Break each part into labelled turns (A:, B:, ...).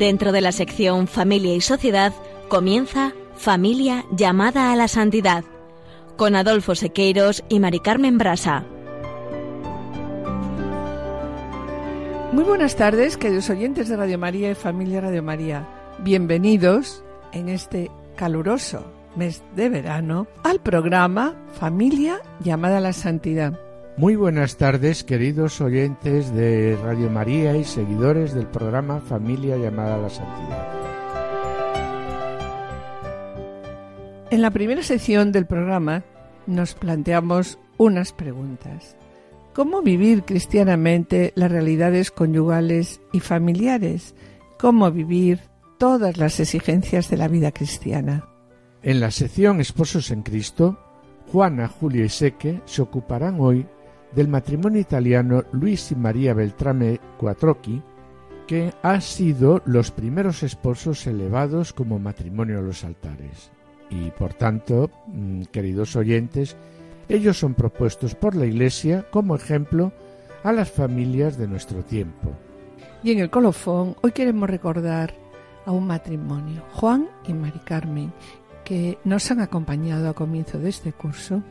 A: Dentro de la sección Familia y Sociedad comienza Familia llamada a la santidad con Adolfo Sequeiros y Mari Carmen Brasa.
B: Muy buenas tardes, queridos oyentes de Radio María y Familia Radio María. Bienvenidos en este caluroso mes de verano al programa Familia llamada a la Santidad.
C: Muy buenas tardes, queridos oyentes de Radio María y seguidores del programa Familia llamada a la Santidad.
B: En la primera sección del programa nos planteamos unas preguntas. ¿Cómo vivir cristianamente las realidades conyugales y familiares? ¿Cómo vivir todas las exigencias de la vida cristiana?
C: En la sección Esposos en Cristo, Juana, Julio y Seque se ocuparán hoy del matrimonio italiano Luis y María Beltrame Quattrocchi, que han sido los primeros esposos elevados como matrimonio a los altares. Y por tanto, mm, queridos oyentes, ellos son propuestos por la Iglesia como ejemplo a las familias de nuestro tiempo.
B: Y en el colofón hoy queremos recordar a un matrimonio, Juan y Mari Carmen, que nos han acompañado a comienzo de este curso.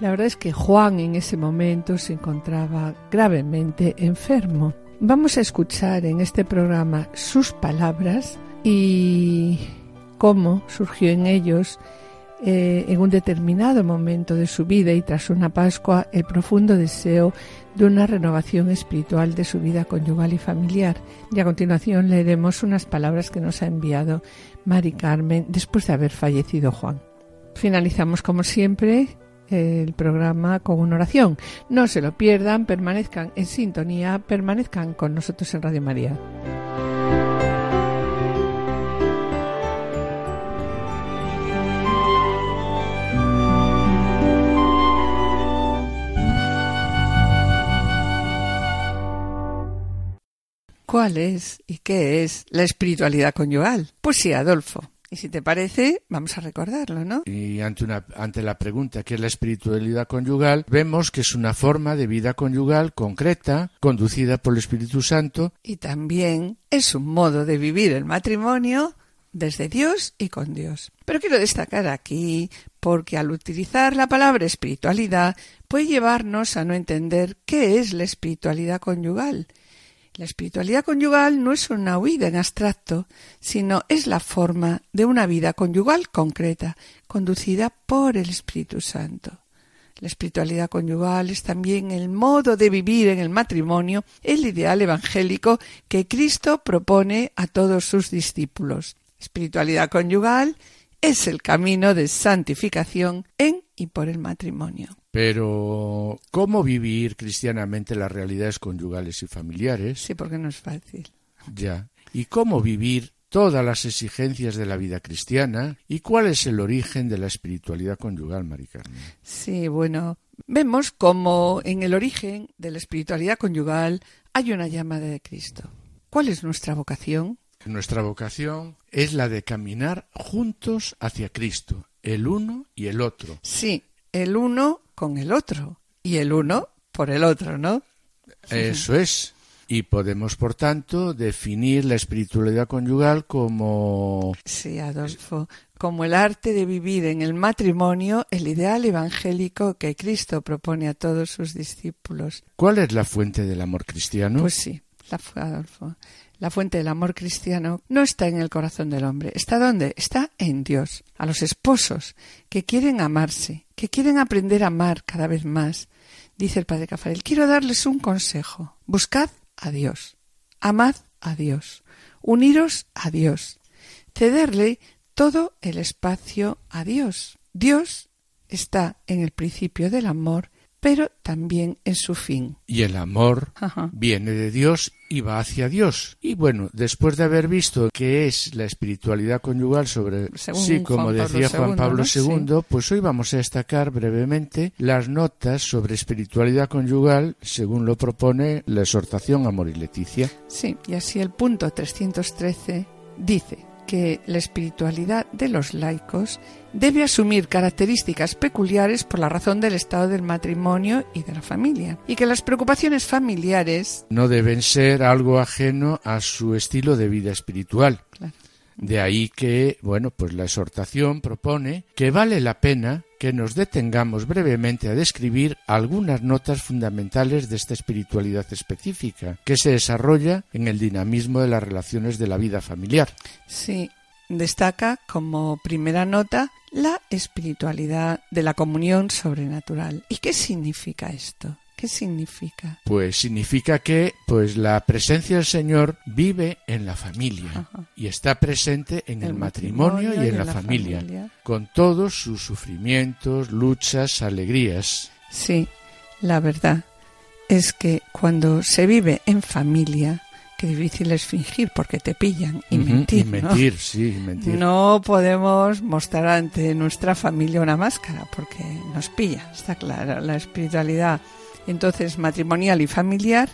B: La verdad es que Juan en ese momento se encontraba gravemente enfermo. Vamos a escuchar en este programa sus palabras y cómo surgió en ellos eh, en un determinado momento de su vida y tras una Pascua el profundo deseo de una renovación espiritual de su vida conyugal y familiar. Y a continuación leeremos unas palabras que nos ha enviado Mari Carmen después de haber fallecido Juan. Finalizamos como siempre el programa con una oración. No se lo pierdan, permanezcan en sintonía, permanezcan con nosotros en Radio María. ¿Cuál es y qué es la espiritualidad conyugal? Pues sí, Adolfo. Y si te parece, vamos a recordarlo, ¿no?
C: Y ante, una, ante la pregunta ¿qué es la espiritualidad conyugal? Vemos que es una forma de vida conyugal concreta, conducida por el Espíritu Santo.
B: Y también es un modo de vivir el matrimonio desde Dios y con Dios. Pero quiero destacar aquí, porque al utilizar la palabra espiritualidad puede llevarnos a no entender qué es la espiritualidad conyugal la espiritualidad conyugal no es una huida en abstracto, sino es la forma de una vida conyugal concreta, conducida por el Espíritu Santo. La espiritualidad conyugal es también el modo de vivir en el matrimonio, el ideal evangélico que Cristo propone a todos sus discípulos. Espiritualidad conyugal es el camino de santificación en y por el matrimonio.
C: Pero, ¿cómo vivir cristianamente las realidades conyugales y familiares?
B: Sí, porque no es fácil.
C: Ya. ¿Y cómo vivir todas las exigencias de la vida cristiana? ¿Y cuál es el origen de la espiritualidad conyugal, Maricarmen?
B: Sí, bueno, vemos como en el origen de la espiritualidad conyugal hay una llamada de Cristo. ¿Cuál es nuestra vocación?
C: Nuestra vocación es la de caminar juntos hacia Cristo, el uno y el otro.
B: Sí, el uno con el otro y el uno por el otro, ¿no?
C: Eso es. Y podemos, por tanto, definir la espiritualidad conyugal como...
B: Sí, Adolfo, como el arte de vivir en el matrimonio el ideal evangélico que Cristo propone a todos sus discípulos.
C: ¿Cuál es la fuente del amor cristiano?
B: Pues sí, la Adolfo. La fuente del amor cristiano no está en el corazón del hombre. ¿Está dónde? Está en Dios. A los esposos que quieren amarse, que quieren aprender a amar cada vez más, dice el padre Cafarel, quiero darles un consejo. Buscad a Dios, amad a Dios, uniros a Dios, cederle todo el espacio a Dios. Dios está en el principio del amor pero también en su fin.
C: Y el amor viene de Dios y va hacia Dios. Y bueno, después de haber visto qué es la espiritualidad conyugal sobre sí, como decía Juan Pablo II, pues hoy vamos a destacar brevemente las notas sobre espiritualidad conyugal según lo propone la exhortación Amor y Leticia.
B: Sí, y así el punto 313 dice que la espiritualidad de los laicos debe asumir características peculiares por la razón del estado del matrimonio y de la familia, y que las preocupaciones familiares
C: no deben ser algo ajeno a su estilo de vida espiritual. De ahí que, bueno, pues la exhortación propone que vale la pena que nos detengamos brevemente a describir algunas notas fundamentales de esta espiritualidad específica, que se desarrolla en el dinamismo de las relaciones de la vida familiar.
B: Sí, destaca como primera nota la espiritualidad de la comunión sobrenatural. ¿Y qué significa esto? ¿Qué significa?
C: Pues significa que pues la presencia del Señor vive en la familia y está presente en el, matrimonio, y en, la, familia, con todos sus sufrimientos, luchas, alegrías.
B: Sí, la verdad es que cuando se vive en familia, qué difícil es fingir porque te pillan y mentir.
C: Y mentir, sí, mentir.
B: No podemos mostrar ante nuestra familia una máscara porque nos pilla, está claro. La espiritualidad entonces matrimonial y familiar,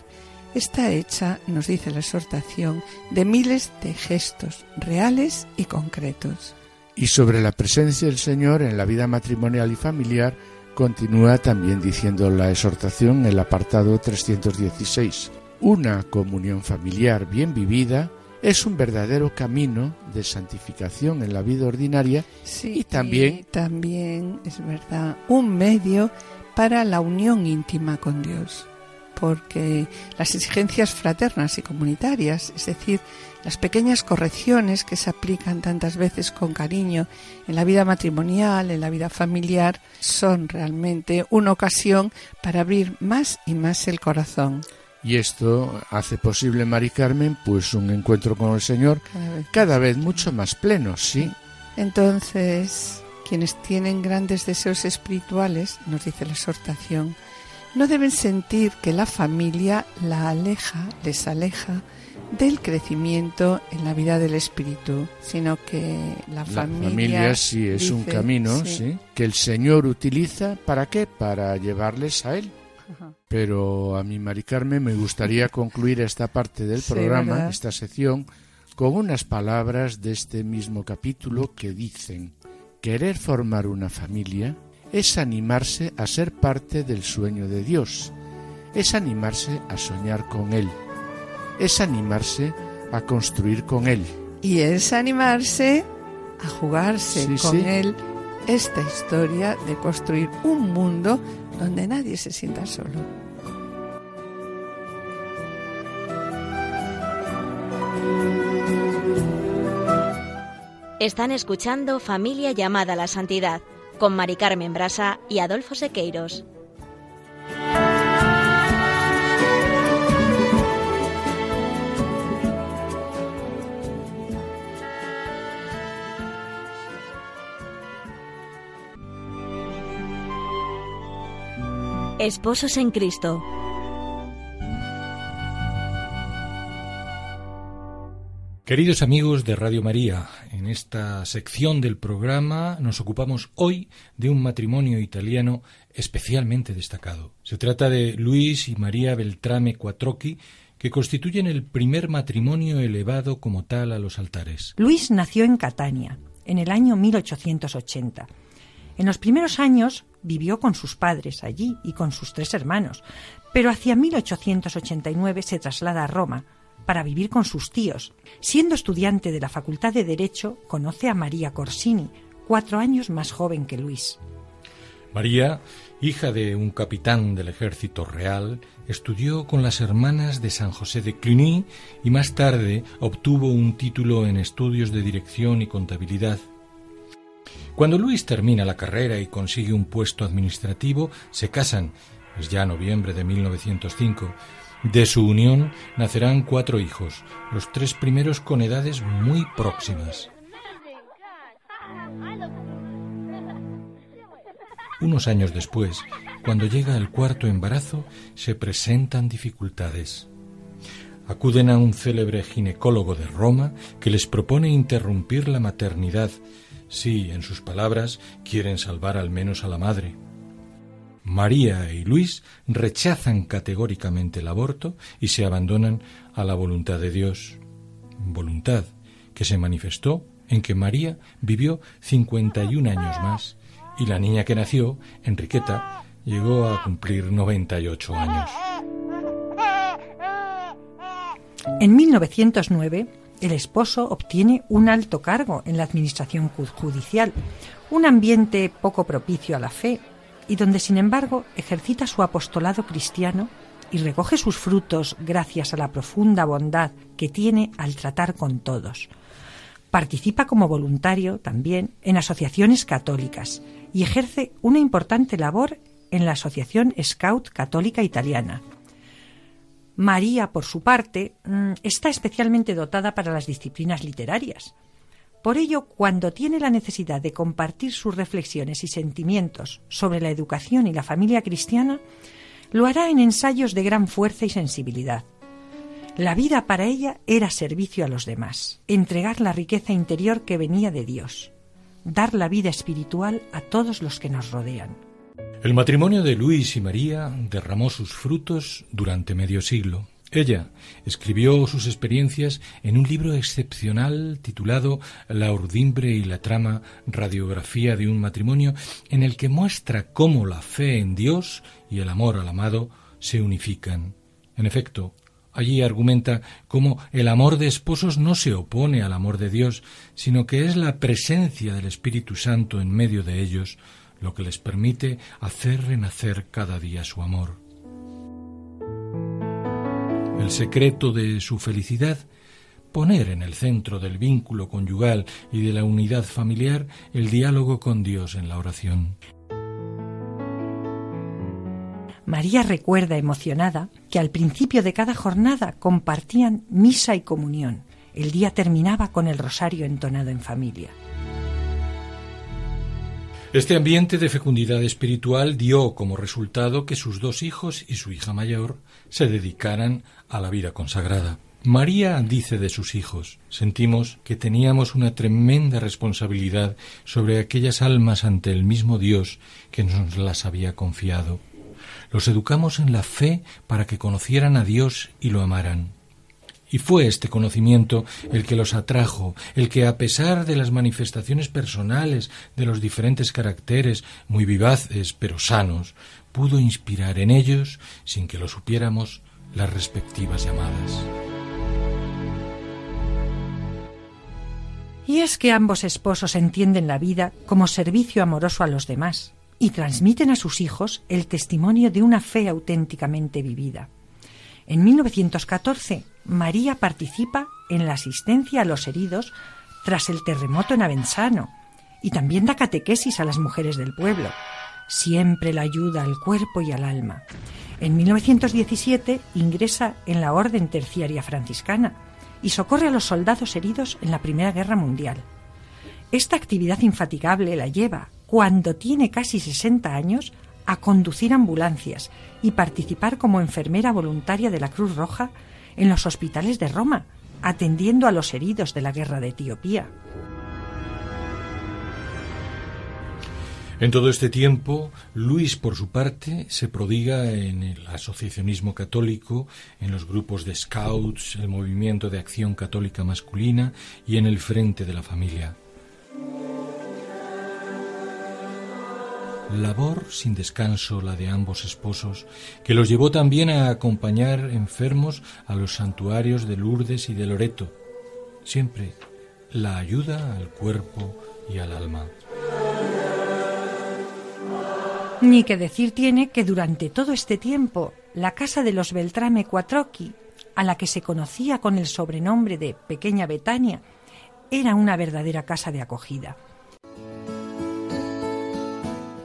B: está hecha, nos dice la exhortación, de miles de gestos reales y concretos.
C: Y sobre la presencia del Señor en la vida matrimonial y familiar, continúa también diciendo la exhortación en el apartado 316. Una comunión familiar bien vivida es un verdadero camino de santificación en la vida ordinaria y también
B: también es verdad un medio para la unión íntima con Dios, porque las exigencias fraternas y comunitarias, es decir, las pequeñas correcciones que se aplican tantas veces con cariño en la vida matrimonial, en la vida familiar, son realmente una ocasión para abrir más y más el corazón.
C: Y esto hace posible, Mari Carmen, pues un encuentro con el Señor cada vez, mucho más pleno, ¿sí?
B: Entonces, quienes tienen grandes deseos espirituales, nos dice la exhortación, no deben sentir que la familia la aleja, les aleja del crecimiento en la vida del espíritu, sino que la, familia,
C: sí es un camino, sí. que el Señor utiliza para qué? Para llevarles a él. Pero a mí, Mari Carmen, me gustaría concluir esta parte del programa, esta sección, con unas palabras de este mismo capítulo que dicen Querer formar una familia es animarse a ser parte del sueño de Dios, es animarse a soñar con Él, es animarse a construir con Él.
B: Y es animarse a jugarse con Él esta historia de construir un mundo donde nadie se sienta solo.
A: Están escuchando Familia llamada a la Santidad con Mari Carmen Brasa y Adolfo Sequeiros. Esposos en Cristo.
D: Queridos amigos de Radio María, en esta sección del programa nos ocupamos hoy de un matrimonio italiano especialmente destacado. Se trata de Luis y María Beltrame Quattrocchi, que constituyen el primer matrimonio elevado como tal a los altares.
E: Luis nació en Catania, en el año 1880. En los primeros años vivió con sus padres allí y con sus tres hermanos, pero hacia 1889 se traslada a Roma, para vivir con sus tíos. Siendo estudiante de la Facultad de Derecho, conoce a María Corsini, cuatro años más joven que Luis.
D: María, hija de un capitán del ejército real, estudió con las hermanas de San José de Cluny y más tarde obtuvo un título en estudios de dirección y contabilidad. Cuando Luis termina la carrera y consigue un puesto administrativo, se casan, es ya noviembre de 1905, de su unión nacerán cuatro hijos, los tres primeros con edades muy próximas. Unos años después, cuando llega el cuarto embarazo, se presentan dificultades. Acuden a un célebre ginecólogo de Roma que les propone interrumpir la maternidad si, en sus palabras, quieren salvar al menos a la madre. María y Luis rechazan categóricamente el aborto y se abandonan a la voluntad de Dios, voluntad que se manifestó en que María vivió 51 años más y la niña que nació, Enriqueta, llegó a cumplir 98 años.
E: En 1909, el esposo obtiene un alto cargo en la administración judicial, un ambiente poco propicio a la fe y donde, sin embargo, ejercita su apostolado cristiano y recoge sus frutos gracias a la profunda bondad que tiene al tratar con todos. Participa como voluntario también en asociaciones católicas y ejerce una importante labor en la Asociación Scout Católica Italiana. María, por su parte, mm, está especialmente dotada para las disciplinas literarias. Por ello, cuando tiene la necesidad de compartir sus reflexiones y sentimientos sobre la educación y la familia cristiana, lo hará en ensayos de gran fuerza y sensibilidad. La vida para ella era servicio a los demás, entregar la riqueza interior que venía de Dios, dar la vida espiritual a todos los que nos rodean.
D: El matrimonio de Luis y María derramó sus frutos durante medio siglo. Ella escribió sus experiencias en un libro excepcional titulado La urdimbre y la trama, radiografía de un matrimonio, en el que muestra cómo la fe en Dios y el amor al amado se unifican. En efecto, allí argumenta cómo el amor de esposos no se opone al amor de Dios, sino que es la presencia del Espíritu Santo en medio de ellos lo que les permite hacer renacer cada día su amor. El secreto de su felicidad, poner en el centro del vínculo conyugal y de la unidad familiar el diálogo con Dios en la oración.
E: María recuerda emocionada que al principio de cada jornada compartían misa y comunión. El día terminaba con el rosario entonado en familia.
D: Este ambiente de fecundidad espiritual dio como resultado que sus dos hijos y su hija mayor se dedicaran a la vida consagrada. María dice de sus hijos, sentimos que teníamos una tremenda responsabilidad sobre aquellas almas ante el mismo Dios que nos las había confiado. Los educamos en la fe para que conocieran a Dios y lo amaran. Y fue este conocimiento el que los atrajo, el que a pesar de las manifestaciones personales de los diferentes caracteres, muy vivaces pero sanos, pudo inspirar en ellos, sin que lo supiéramos, las respectivas llamadas.
E: Y es que ambos esposos entienden la vida como servicio amoroso a los demás y transmiten a sus hijos el testimonio de una fe auténticamente vivida. En 1914, María participa en la asistencia a los heridos tras el terremoto en Avenzano y también da catequesis a las mujeres del pueblo. Siempre la ayuda al cuerpo y al alma. En 1917 ingresa en la Orden Terciaria Franciscana y socorre a los soldados heridos en la Primera Guerra Mundial. Esta actividad infatigable la lleva, cuando tiene casi 60 años, a conducir ambulancias y participar como enfermera voluntaria de la Cruz Roja en los hospitales de Roma, atendiendo a los heridos de la guerra de Etiopía.
D: En todo este tiempo, Luis, por su parte, se prodiga en el asociacionismo católico, en los grupos de scouts, el movimiento de acción católica masculina y en el frente de la familia. Labor sin descanso la de ambos esposos, que los llevó también a acompañar enfermos a los santuarios de Lourdes y de Loreto. Siempre la ayuda al cuerpo y al alma.
E: Ni que decir tiene que durante todo este tiempo la casa de los Beltrame Quattrocchi, a la que se conocía con el sobrenombre de Pequeña Betania, era una verdadera casa de acogida.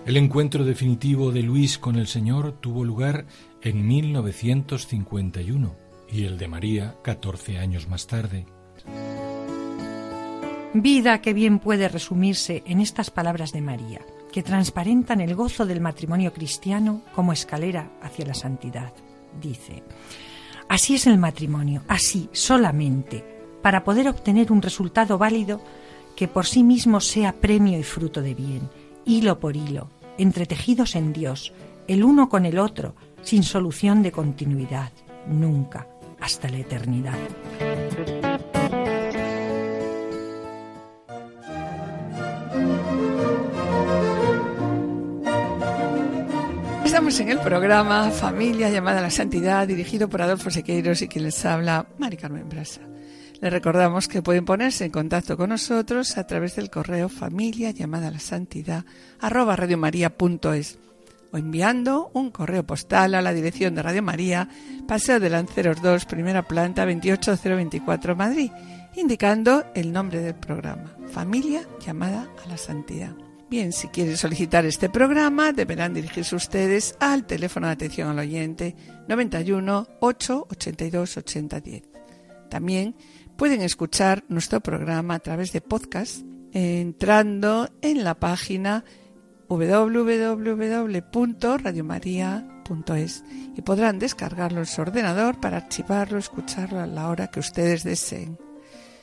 D: El encuentro definitivo de Luis con el Señor tuvo lugar en 1951 y el de María 14 años más tarde.
E: Vida que bien puede resumirse en estas palabras de María, que transparentan el gozo del matrimonio cristiano como escalera hacia la santidad. Dice, así es el matrimonio, así solamente, para poder obtener un resultado válido que por sí mismo sea premio y fruto de bien, hilo por hilo, entretejidos en Dios, el uno con el otro, sin solución de continuidad, nunca, hasta la eternidad.
B: Estamos en el programa Familia llamada a la Santidad, dirigido por Adolfo Sequeiros y quien les habla, Mari Carmen Brasa. Les recordamos que pueden ponerse en contacto con nosotros a través del correo familia llamada la santidad arroba radiomaria.es o enviando un correo postal a la dirección de Radio María, Paseo de Lanceros 2, primera planta 28024 Madrid, indicando el nombre del programa, Familia llamada a la Santidad. Bien, si quieren solicitar este programa, deberán dirigirse ustedes al teléfono de atención al oyente 91 8 82 80 10. También pueden escuchar nuestro programa a través de podcast entrando en la página www.radiomaria.es y podrán descargarlo en su ordenador para archivarlo, escucharlo a la hora que ustedes deseen.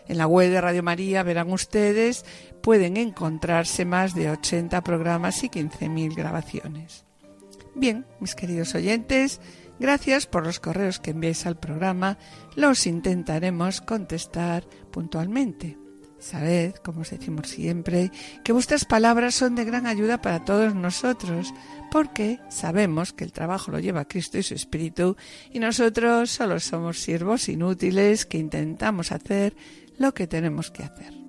B: En la web de Radio María verán ustedes, pueden encontrarse más de 80 programas y 15.000 grabaciones. Bien, mis queridos oyentes, gracias por los correos que enviáis al programa. Los intentaremos contestar puntualmente. Sabed, como os decimos siempre, que vuestras palabras son de gran ayuda para todos nosotros, porque sabemos que el trabajo lo lleva Cristo y su Espíritu, y nosotros solo somos siervos inútiles que intentamos hacer lo que tenemos que hacer.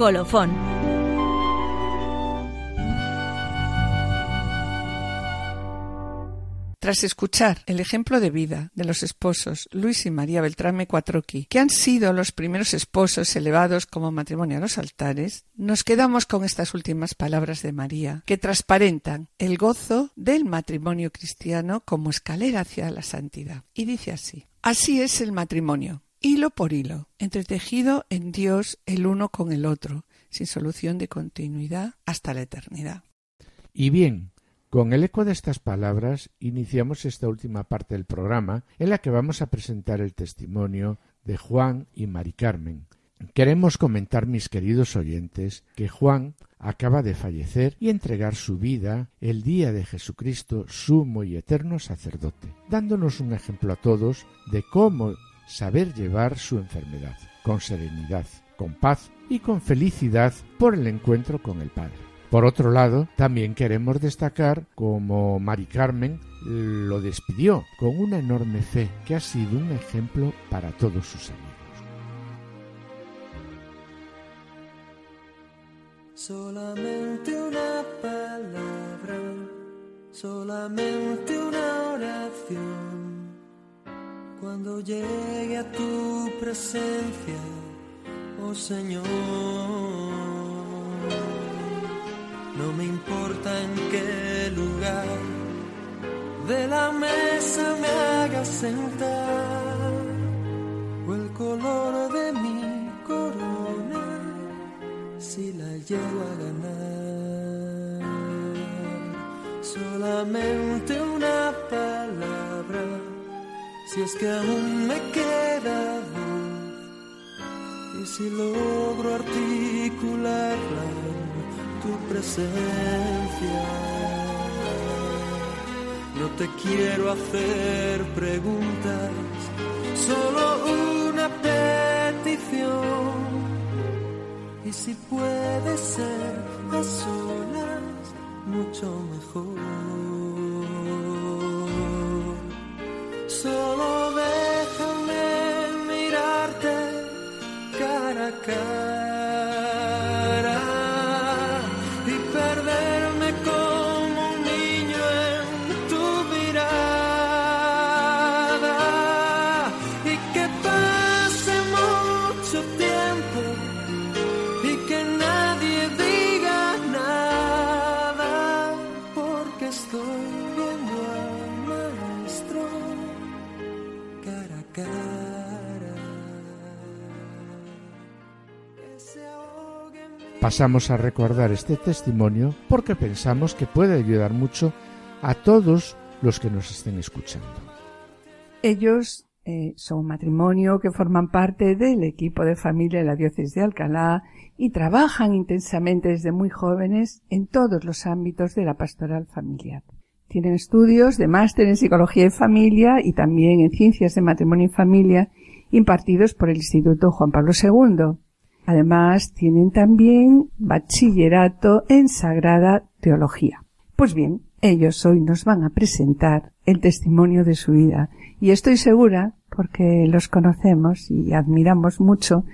A: Colofón
B: Tras escuchar el ejemplo de vida de los esposos Luis y María Beltrame Cuatroqui, que han sido los primeros esposos elevados como matrimonio a los altares, nos quedamos con estas últimas palabras de María, que transparentan el gozo del matrimonio cristiano como escalera hacia la santidad. Y dice así, así es el matrimonio, hilo por hilo, entretejido en Dios el uno con el otro, sin solución de continuidad hasta la eternidad.
C: Y bien, con el eco de estas palabras iniciamos esta última parte del programa en la que vamos a presentar el testimonio de Juan y Mari Carmen. Queremos comentar, mis queridos oyentes, que Juan acaba de fallecer y entregar su vida el día de Jesucristo, sumo y eterno sacerdote, dándonos un ejemplo a todos de cómo saber llevar su enfermedad, con serenidad, con paz y con felicidad por el encuentro con el Padre. Por otro lado, también queremos destacar cómo Mari Carmen lo despidió con una enorme fe que ha sido un ejemplo para todos sus amigos.
F: Solamente una palabra, solamente una oración. Cuando llegue a tu presencia, oh Señor. No me importa en qué lugar de la mesa me haga sentar o el color de mi corona si la llego a ganar. Solamente palabra, si es que aún me queda voz y si logro articularla tu presencia. No te quiero hacer preguntas, solo una petición. Y si puede ser a solas, mucho mejor. Cara
C: Pasamos a recordar este testimonio porque pensamos que puede ayudar mucho a todos los que nos estén escuchando.
B: Ellos eh, son un matrimonio que forman parte del equipo de familia de la diócesis de Alcalá y trabajan intensamente desde muy jóvenes en todos los ámbitos de la pastoral familiar. Tienen estudios de máster en psicología y familia y también en ciencias de matrimonio y familia impartidos por el Instituto Juan Pablo II. Además, tienen también bachillerato en Sagrada Teología. Pues bien, ellos hoy nos van a presentar el testimonio de su vida y estoy segura, porque los conocemos y admiramos mucho,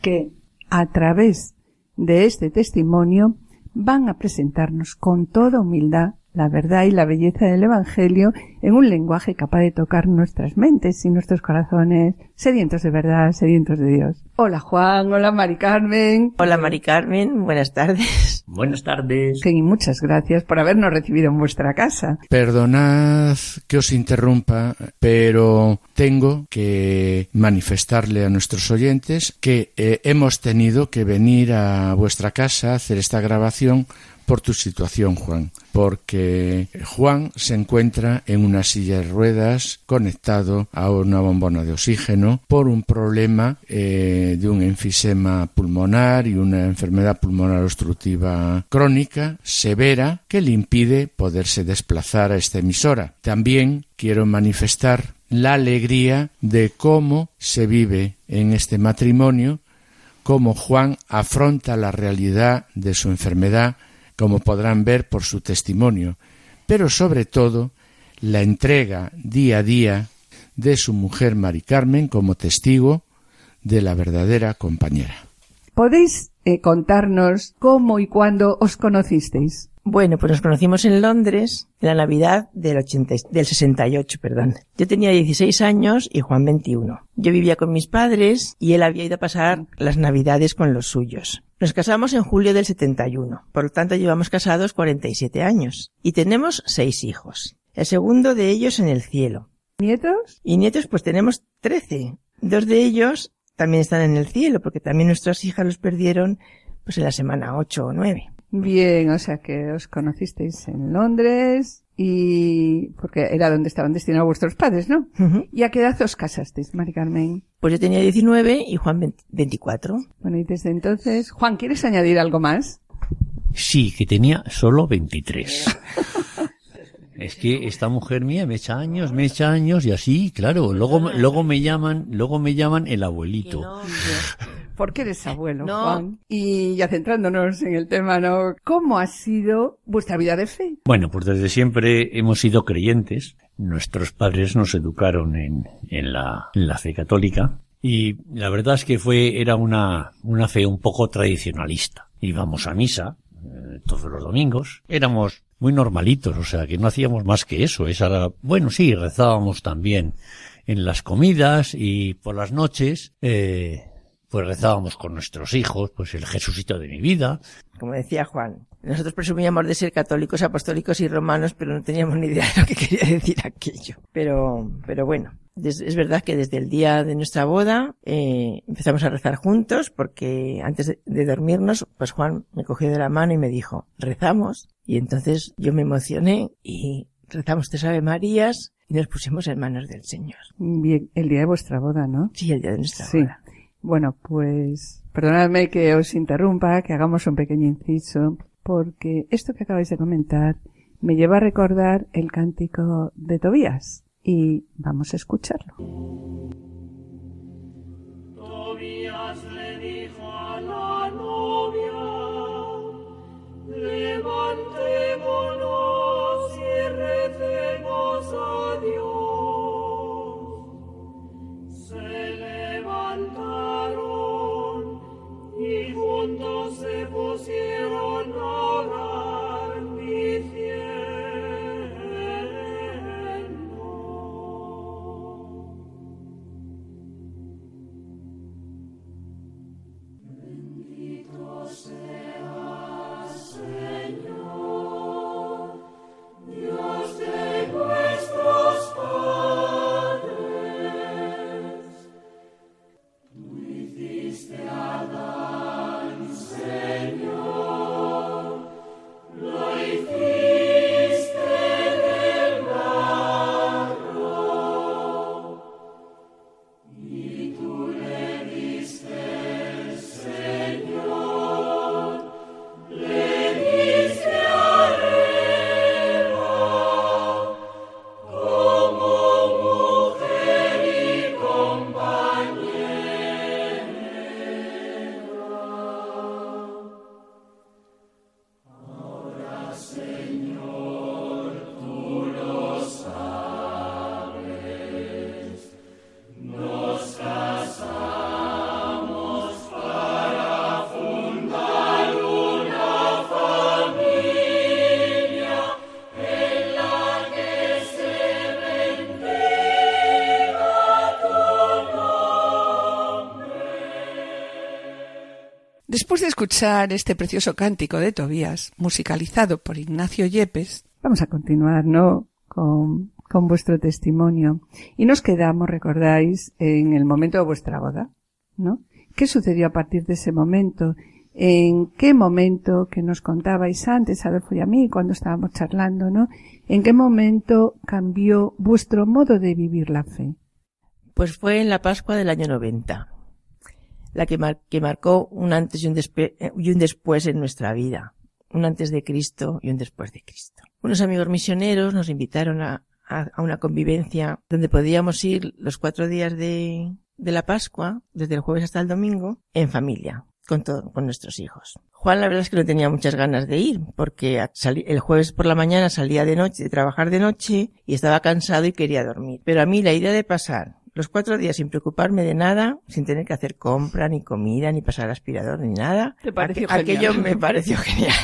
B: que a través de este testimonio van a presentarnos con toda humildad la verdad y la belleza del Evangelio en un lenguaje capaz de tocar nuestras mentes y nuestros corazones, sedientos de verdad, sedientos de Dios. Hola Juan, hola Mari Carmen.
G: Hola Mari Carmen, buenas tardes.
H: Buenas tardes.
B: Y muchas gracias por habernos recibido en vuestra casa.
C: Perdonad que os interrumpa, pero tengo que manifestarle a nuestros oyentes que eh, hemos tenido que venir a vuestra casa a hacer esta grabación por tu situación, Juan, porque Juan se encuentra en una silla de ruedas conectado a una bombona de oxígeno por un problema eh, de un enfisema pulmonar y una enfermedad pulmonar obstructiva crónica severa que le impide poderse desplazar a esta emisora. También quiero manifestar la alegría de cómo se vive en este matrimonio, cómo Juan afronta la realidad de su enfermedad como podrán ver por su testimonio, pero sobre todo la entrega día a día de su mujer Mari Carmen como testigo de la verdadera compañera.
B: ¿Podéis eh, contarnos cómo y cuándo os conocisteis?
G: Bueno, pues nos conocimos en Londres en la Navidad del, 80, del 68, perdón. Yo tenía 16 años y Juan 21. Yo vivía con mis padres y él había ido a pasar las Navidades con los suyos. Nos casamos en julio del 71, por lo tanto llevamos casados 47 años y tenemos seis hijos. El segundo de ellos en el cielo.
B: ¿Nietos?
G: Y nietos pues tenemos 13. Dos de ellos también están en el cielo porque también nuestras hijas los perdieron pues en la semana 8 o 9.
B: Bien, o sea que os conocisteis en Londres y porque era donde estaban destinados vuestros padres, ¿no? ¿Y a qué edad os casasteis, Mari Carmen?
G: Pues yo tenía 19 y Juan 24.
B: Bueno, y desde entonces, Juan, ¿quieres añadir algo más?
H: Sí, que tenía solo 23. Es que esta mujer mía me echa años, me echa años y así, claro. Luego, luego me llaman, luego me llaman el abuelito.
B: Porque eres abuelo, Juan. Y ya centrándonos en el tema, ¿no? ¿Cómo ha sido vuestra vida de fe?
H: Bueno, pues desde siempre hemos sido creyentes. Nuestros padres nos educaron en, en, la, fe católica. Y la verdad es que fue, era una, una fe un poco tradicionalista. Íbamos a misa, eh, todos los domingos. Éramos muy normalitos, o sea, que no hacíamos más que eso. Esa bueno, sí, rezábamos también en las comidas y por las noches, eh, pues rezábamos con nuestros hijos, pues el Jesucito de mi vida.
G: Como decía Juan, nosotros presumíamos de ser católicos, apostólicos y romanos, pero no teníamos ni idea de lo que quería decir aquello. Pero, pero bueno, es verdad que desde el día de nuestra boda eh, empezamos a rezar juntos porque antes de, de, dormirnos, pues Juan me cogió de la mano y me dijo, rezamos. Y entonces yo me emocioné y rezamos tres Ave Marías y nos pusimos en manos del Señor.
B: Bien, el día de vuestra boda, ¿no?
G: Sí, el día de nuestra
B: sí.
G: boda.
B: Bueno, pues perdonadme que os interrumpa, que hagamos un pequeño inciso, porque esto que acabáis de comentar me lleva a recordar el cántico de Tobías y vamos a escucharlo. Escuchar este precioso cántico de Tobías, musicalizado por Ignacio Yepes, vamos a continuar, ¿no? Con, con vuestro testimonio. Y nos quedamos, recordáis, en el momento de vuestra boda, ¿no? ¿Qué sucedió a partir de ese momento? ¿En qué momento que nos contabais antes, Adolfo y a mí, cuando estábamos charlando, ¿no? ¿En qué momento cambió vuestro modo de vivir la fe?
G: Pues fue en la Pascua del año 90 la que, que marcó un antes y un, y un, después en nuestra vida. Un antes de Cristo y un después de Cristo. Unos amigos misioneros nos invitaron a, a, a una convivencia donde podíamos ir los cuatro días de, de la Pascua, desde el jueves hasta el domingo, en familia, con, todo, con nuestros hijos. Juan la verdad es que no tenía muchas ganas de ir, porque el jueves por la mañana salía de noche, de trabajar de noche, y estaba cansado y quería dormir. Pero a mí la idea de pasar los cuatro días sin preocuparme de nada, sin tener que hacer compra, ni comida, ni pasar aspirador, ni nada.
B: ¿Te pareció
G: Aqu Aquello me pareció genial.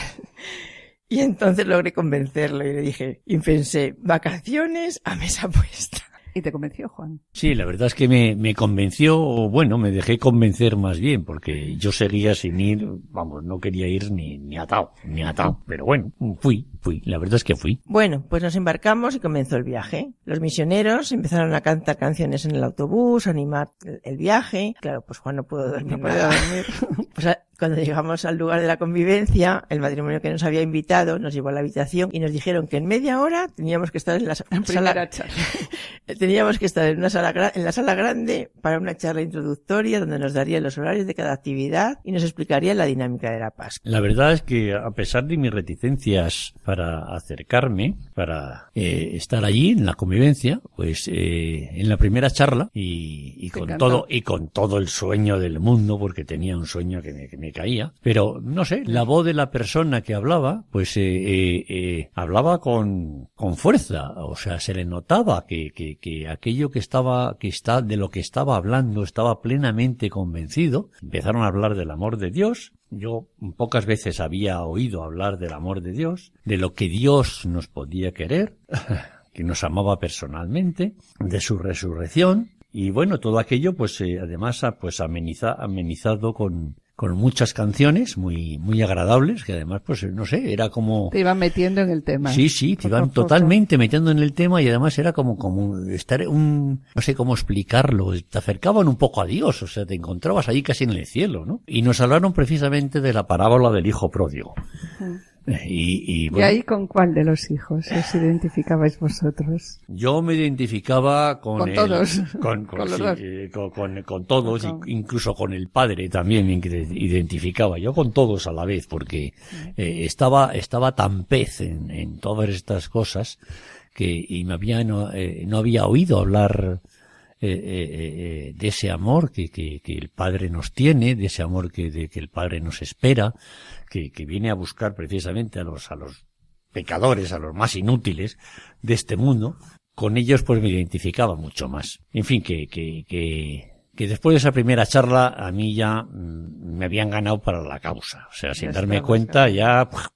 G: Y entonces logré convencerlo y le dije, y pensé, vacaciones a mesa puesta.
B: ¿Y te convenció, Juan?
H: Sí, la verdad es que me, me convenció, o bueno, me dejé convencer más bien, porque yo seguía sin ir, vamos, no quería ir ni, ni atado, ni atado. Pero bueno, fui, fui, la verdad es que fui.
G: Bueno, pues nos embarcamos y comenzó el viaje. Los misioneros empezaron a cantar canciones en el autobús, a animar el viaje. Claro, pues Juan no pudo dormir.
B: No dormir.
G: pues cuando llegamos al lugar de la convivencia, el matrimonio que nos había invitado nos llevó a la habitación y nos dijeron que en media hora teníamos que estar en la sala, teníamos que estar en una sala en la sala grande para una charla introductoria donde nos darían los horarios de cada actividad y nos explicaría la dinámica de la Pascua.
H: La verdad es que a pesar de mis reticencias para acercarme, para eh, estar allí en la convivencia, pues eh, en la primera charla y, y con todo y con todo el sueño del mundo porque tenía un sueño que me, que me caía, pero no sé, la voz de la persona que hablaba, pues eh, eh, eh, hablaba con, con fuerza, o sea, se le notaba que, que, que aquello que estaba, que está, de lo que estaba hablando estaba plenamente convencido. Empezaron a hablar del amor de Dios, yo pocas veces había oído hablar del amor de Dios, de lo que Dios nos podía querer, que nos amaba personalmente, de su resurrección, y bueno, todo aquello, pues, eh, además, ha, pues, ameniza, amenizado con, con muchas canciones muy, muy agradables, que además, pues, no sé, era como...
B: Te iban metiendo en el tema.
H: Sí, sí, te iban totalmente metiendo en el tema y además era como, como estar un, no sé cómo explicarlo, te acercaban un poco a Dios, o sea, te encontrabas allí casi en el cielo, ¿no? Y nos hablaron precisamente de la parábola del hijo pródigo. Y, ¿Y bueno,
B: ahí con cuál de los hijos os identificabais vosotros?
H: yo me identificaba con,
B: Con
H: el-
B: todos.
H: con, sí, eh, todos, y- incluso con el padre también me identificaba, yo con todos a la vez, porque eh, estaba, estaba tan pez en, en todas estas cosas que y me había, no, eh, no había oído hablar eh, eh, eh, de ese amor que, que, que el Padre nos tiene, de ese amor que, de, que el Padre nos espera, que, que viene a buscar precisamente a los, a los pecadores, a los más inútiles de este mundo, con ellos pues me identificaba mucho más. En fin, que, que, que, que después de esa primera charla a mí ya mm, me habían ganado para la causa. O sea, sin darme cuenta ya puf,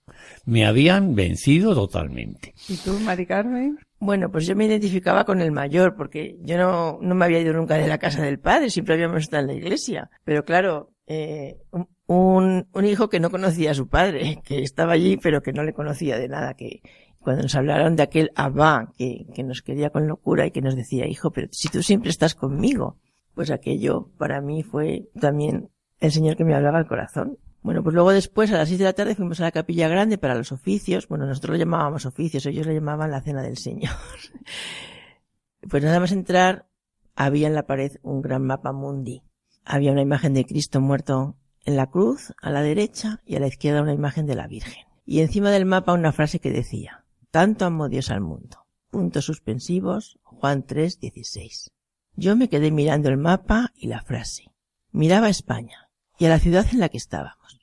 H: me habían vencido totalmente.
B: ¿Y tú, Mari Carmen?
G: Bueno, pues yo me identificaba con el mayor, porque yo no, no me había ido nunca de la casa del padre, siempre habíamos estado en la iglesia. Pero claro, eh, un, un, hijo que no conocía a su padre, que estaba allí, pero que no le conocía de nada, que cuando nos hablaron de aquel Abba, que, que nos quería con locura y que nos decía, hijo, pero si tú siempre estás conmigo, pues aquello para mí fue también el Señor que me hablaba al corazón. Bueno, pues luego después a las seis de la tarde fuimos a la capilla grande para los oficios. Bueno, nosotros lo llamábamos oficios, ellos lo llamaban la cena del Señor. Pues nada más entrar, había en la pared un gran mapa mundi. Había una imagen de Cristo muerto en la cruz, a la derecha, y a la izquierda una imagen de la Virgen. Y encima del mapa una frase que decía, tanto amó Dios al mundo. Puntos suspensivos, Juan 3, 16. Yo me quedé mirando el mapa y la frase. Miraba a España y a la ciudad en la que estábamos.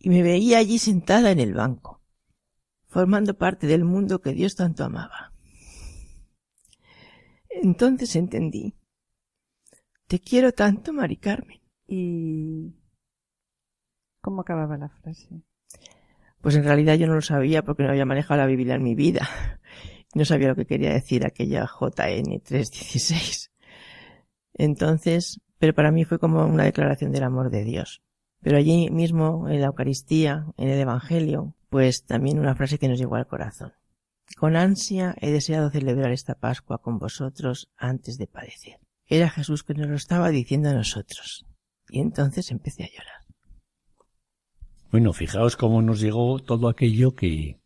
G: Y me veía allí sentada en el banco. formando parte del mundo que Dios tanto amaba. Entonces entendí. Te quiero tanto, Mari Carmen.
B: ¿Y cómo acababa la frase?
G: Pues en realidad yo no lo sabía porque no había manejado la Biblia en mi vida. No sabía lo que quería decir aquella JN 316. Entonces, pero para mí fue como una declaración del amor de Dios. Pero allí mismo, en la Eucaristía, en el Evangelio, pues también una frase que nos llegó al corazón. Con ansia he deseado celebrar esta Pascua con vosotros antes de padecer. Era Jesús que nos lo estaba diciendo a nosotros. Y entonces empecé a llorar.
H: Bueno, fijaos cómo nos llegó todo aquello que,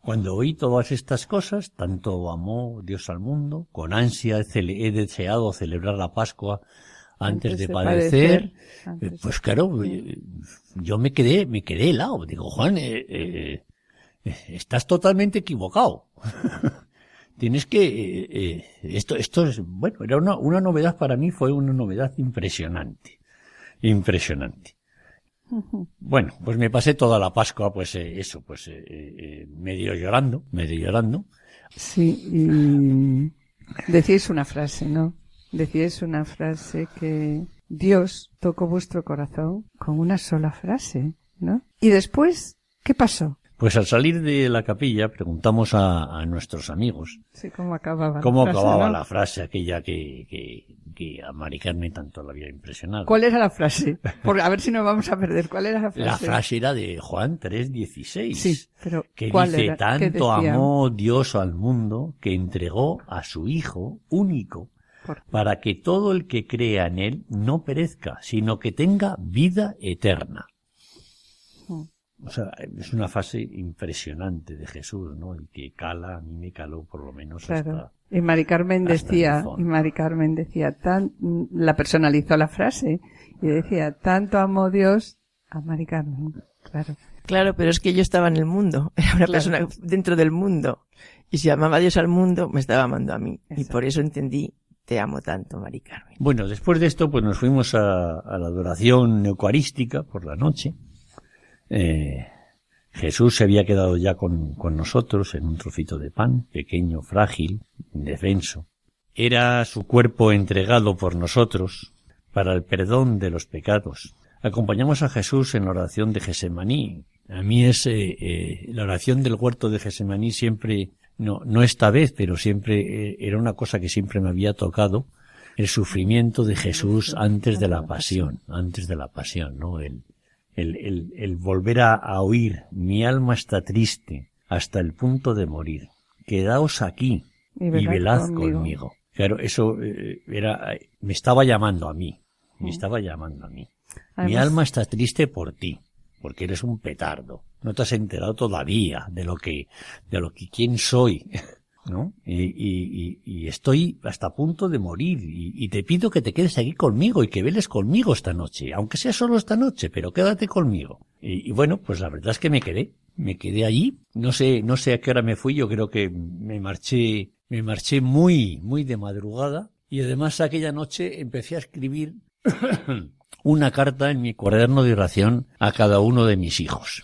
H: cuando oí todas estas cosas, tanto amó Dios al mundo, con ansia he deseado celebrar la Pascua antes, de, padecer, eh, pues claro, eh, yo me quedé, me quedé helado. Digo, Juan, eh, eh estás totalmente equivocado. Tienes que, esto, esto es, bueno, era una, una novedad para mí, fue una novedad impresionante. Impresionante. Bueno, pues me pasé toda la Pascua, pues eso, pues medio llorando, medio llorando.
B: Sí, y decís una frase, ¿no? Decíais una frase que Dios tocó vuestro corazón con una sola frase, ¿no? Y después, ¿qué pasó?
H: Pues al salir de la capilla preguntamos a, nuestros amigos.
B: Sí, cómo acababa.
H: Cómo la frase, acababa la frase aquella que, que, que a Mari Carmen tanto la había impresionado.
B: ¿Cuál era la frase? Porque a ver si nos vamos a perder. ¿Cuál era la frase?
H: La frase era de Juan 3.16.
B: Sí, pero
H: que
B: ¿cuál
H: dice,
B: era?
H: tanto amó Dios al mundo que entregó a su Hijo único para que todo el que crea en él no perezca, sino que tenga vida eterna.
B: Mm.
H: O sea, es una fase impresionante de Jesús, ¿no? Y que cala, a mí me caló por lo menos
B: claro.
H: hasta,
B: Y Mari Carmen decía,
H: el
B: y Mari Carmen decía, tan, la personalizó la frase y decía, tanto amó Dios a Mari Carmen. Claro.
G: Claro, pero es que yo estaba en el mundo, era una
B: Claro.
G: persona dentro del mundo. Y si amaba a Dios al mundo, me estaba amando a mí. Y por eso entendí, te amo tanto, Mari Carmen.
H: Bueno, después de esto, pues nos fuimos a, la adoración eucarística por la noche. Eh, Jesús se había quedado ya con, con nosotros en un trocito de pan, pequeño, frágil, indefenso. Era su cuerpo entregado por nosotros para el perdón de los pecados. Acompañamos a Jesús en la oración de Gesemaní. A mí es eh, la oración del huerto de Gesemaní siempre, no, no esta vez, pero siempre eh, era una cosa que siempre me había tocado, el sufrimiento de Jesús antes de la pasión, antes de la pasión, ¿no? El, el, el, el volver a, a oír, mi alma está triste hasta el punto de morir. Quedaos aquí
B: Y
H: y
B: velad conmigo.
H: conmigo. Claro, eso eh, era, me estaba llamando a mí, me
B: Mm.
H: estaba llamando a mí. Mi alma está triste por ti, porque eres un petardo. No te has enterado todavía de lo que, de lo que quién soy, ¿no? Y, y, y, estoy hasta punto de morir y, y te pido que te quedes aquí conmigo y que veles conmigo esta noche, aunque sea solo esta noche, pero quédate conmigo. Y bueno, pues la verdad es que me quedé, me quedé allí. No sé, no sé a qué hora me fui. Yo creo que me marché, me marché muy, muy de madrugada. Y además aquella noche empecé a escribir una carta en mi cuaderno de oración a cada uno de mis hijos.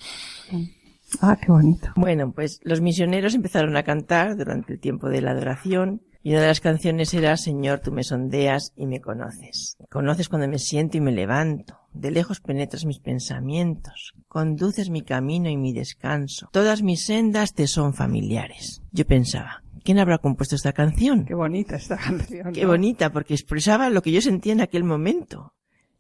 B: Ah, qué bonito.
G: Bueno, pues los misioneros empezaron a cantar durante el tiempo de la adoración y una de las canciones era Señor, tú me sondeas y me conoces. Conoces cuando me siento y me levanto. De lejos penetras mis pensamientos. Conduces mi camino y mi descanso. Todas mis sendas te son familiares. Yo pensaba, ¿quién habrá compuesto esta canción?
B: Qué bonita esta canción.
G: Qué bonita, porque expresaba lo que yo sentía en aquel momento.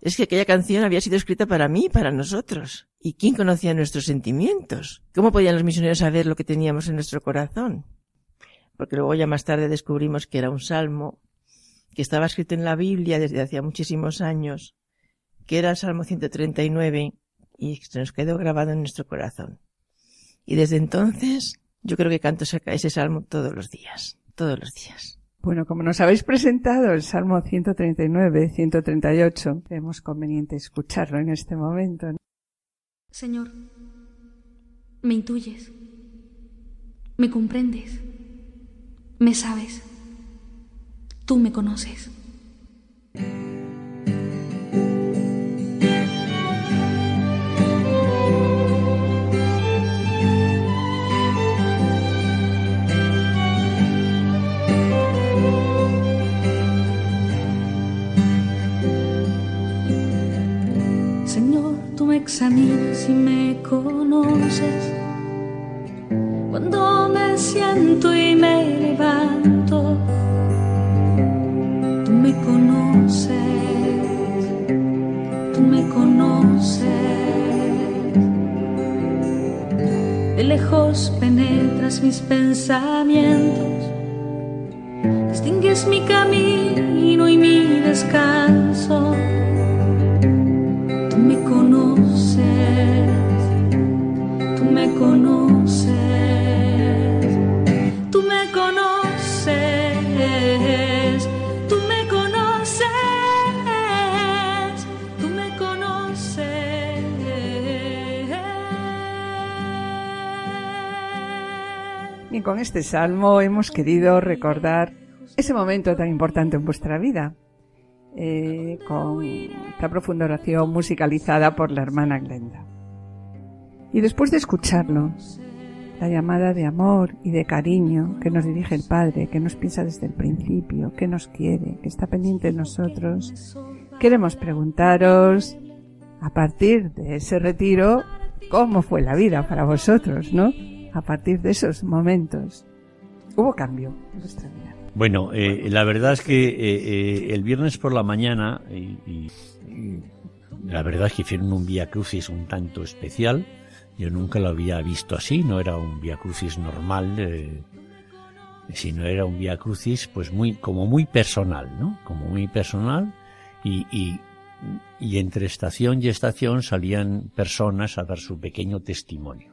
G: Es que aquella canción había sido escrita para mí para nosotros. ¿Y quién conocía nuestros sentimientos? ¿Cómo podían los misioneros saber lo que teníamos en nuestro corazón? Porque luego ya más tarde descubrimos que era un salmo que estaba escrito en la Biblia desde hacía muchísimos años, que era el Salmo 139 y se nos quedó grabado en nuestro corazón. Y desde entonces yo creo que canto ese salmo todos los días, todos los días.
B: Bueno, como nos habéis presentado el Salmo 139, 138, creemos conveniente escucharlo en este momento.
I: Señor, me intuyes, me comprendes, me sabes, tú me conoces. examina si me conoces. Cuando me siento y me levanto, tú me conoces, tú me conoces. De lejos penetras mis pensamientos, distingues mi camino y mi descanso.
B: Y con este salmo hemos querido recordar ese momento tan importante en vuestra vida, eh, con esta profunda oración musicalizada por la hermana Glenda. Y después de escucharlo, la llamada de amor y de cariño que nos dirige el Padre, que nos piensa desde el principio, que nos quiere, que está pendiente de nosotros, queremos preguntaros, a partir de ese retiro, cómo fue la vida para vosotros, ¿no? A partir de esos momentos. Hubo cambio en vuestra vida.
H: Bueno, eh, la verdad es que eh, eh, el viernes por la mañana, y, la verdad es que hicieron un Via Crucis un tanto especial. Yo nunca lo había visto así, no era un Via Crucis normal, eh, sino era un Via Crucis pues muy, como muy personal, ¿no? Como muy personal y, y, y entre estación y estación salían personas a dar su pequeño testimonio.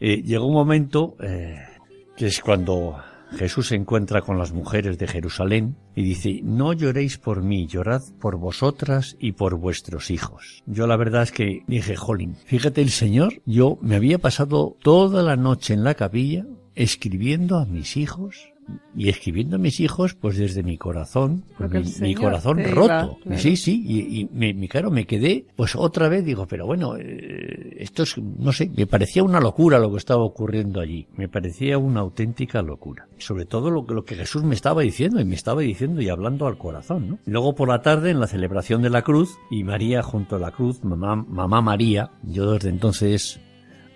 H: Eh, llegó un momento eh, que es cuando Jesús se encuentra con las mujeres de Jerusalén y dice, no lloréis por mí, llorad por vosotras y por vuestros hijos. Yo la verdad es que dije, jolín, fíjate el Señor, yo me había pasado toda la noche en la capilla escribiendo a mis hijos y escribiendo a mis hijos pues desde mi corazón, pues, mi, corazón roto.
B: iba, claro.
H: Sí, sí, y, y me, me- claro, me quedé pues otra vez, digo, pero bueno, eh, esto es, no sé, me parecía una locura lo que estaba ocurriendo allí, me parecía una auténtica locura. Sobre todo lo, que- lo que Jesús me estaba diciendo y me estaba diciendo y hablando al corazón, ¿no? Luego por la tarde en la celebración de la cruz y María junto a la cruz, mamá, mamá María, yo desde entonces,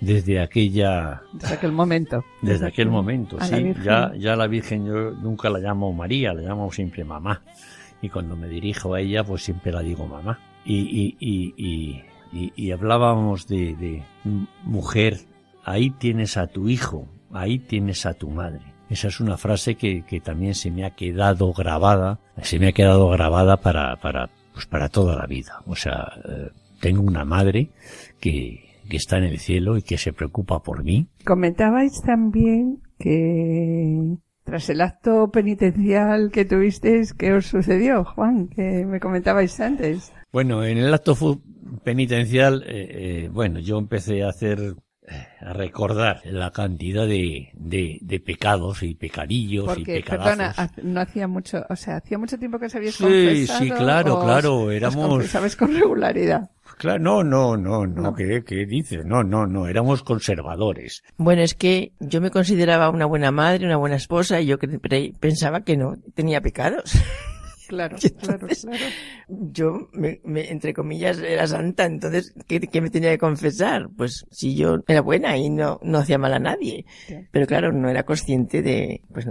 H: desde aquella
B: Desde aquel momento.
H: desde aquel momento,
B: a
H: sí. Ya, ya la Virgen yo nunca la llamo María, la llamo siempre mamá. Y cuando me dirijo a ella, pues siempre la digo mamá. Y, y, y, y, y- hablábamos de, de "M- mujer, ahí tienes a tu hijo, ahí tienes a tu madre. Esa es una frase que, que también se me ha quedado grabada, se me ha quedado grabada para, para, pues para toda la vida. O sea, eh, tengo una madre que, que está en el cielo y que se preocupa por mí,
B: Comentabais también que tras el acto penitencial que tuvisteis, ¿qué os sucedió, Juan? Que me comentabais antes.
H: Bueno, en el acto penitencial, eh, eh, bueno, yo empecé a hacer, a recordar la cantidad de, de, de pecados y pecadillos y
B: Porque,
H: pecadazos.
B: perdona, no hacía mucho, o sea, hacía mucho tiempo que se habíais
H: Sí,
B: confesado.
H: sí, claro,
B: os-
H: claro,
B: os
H: éramos-
B: confesabais con regularidad.
H: Claro, no, no, no, no,
B: No.
H: ¿qué, qué dices? No, no, no, éramos conservadores.
G: Bueno, es que yo me consideraba una buena madre, una buena esposa, y yo pensaba que no tenía pecados.
B: Claro,
G: Y
B: claro,
G: entonces-
B: claro.
G: Yo, me, me- entre comillas, era santa, entonces, ¿qué, qué me tenía que confesar? Pues si yo era buena y no, no hacía mal a nadie. Pero claro, no era consciente de, pues,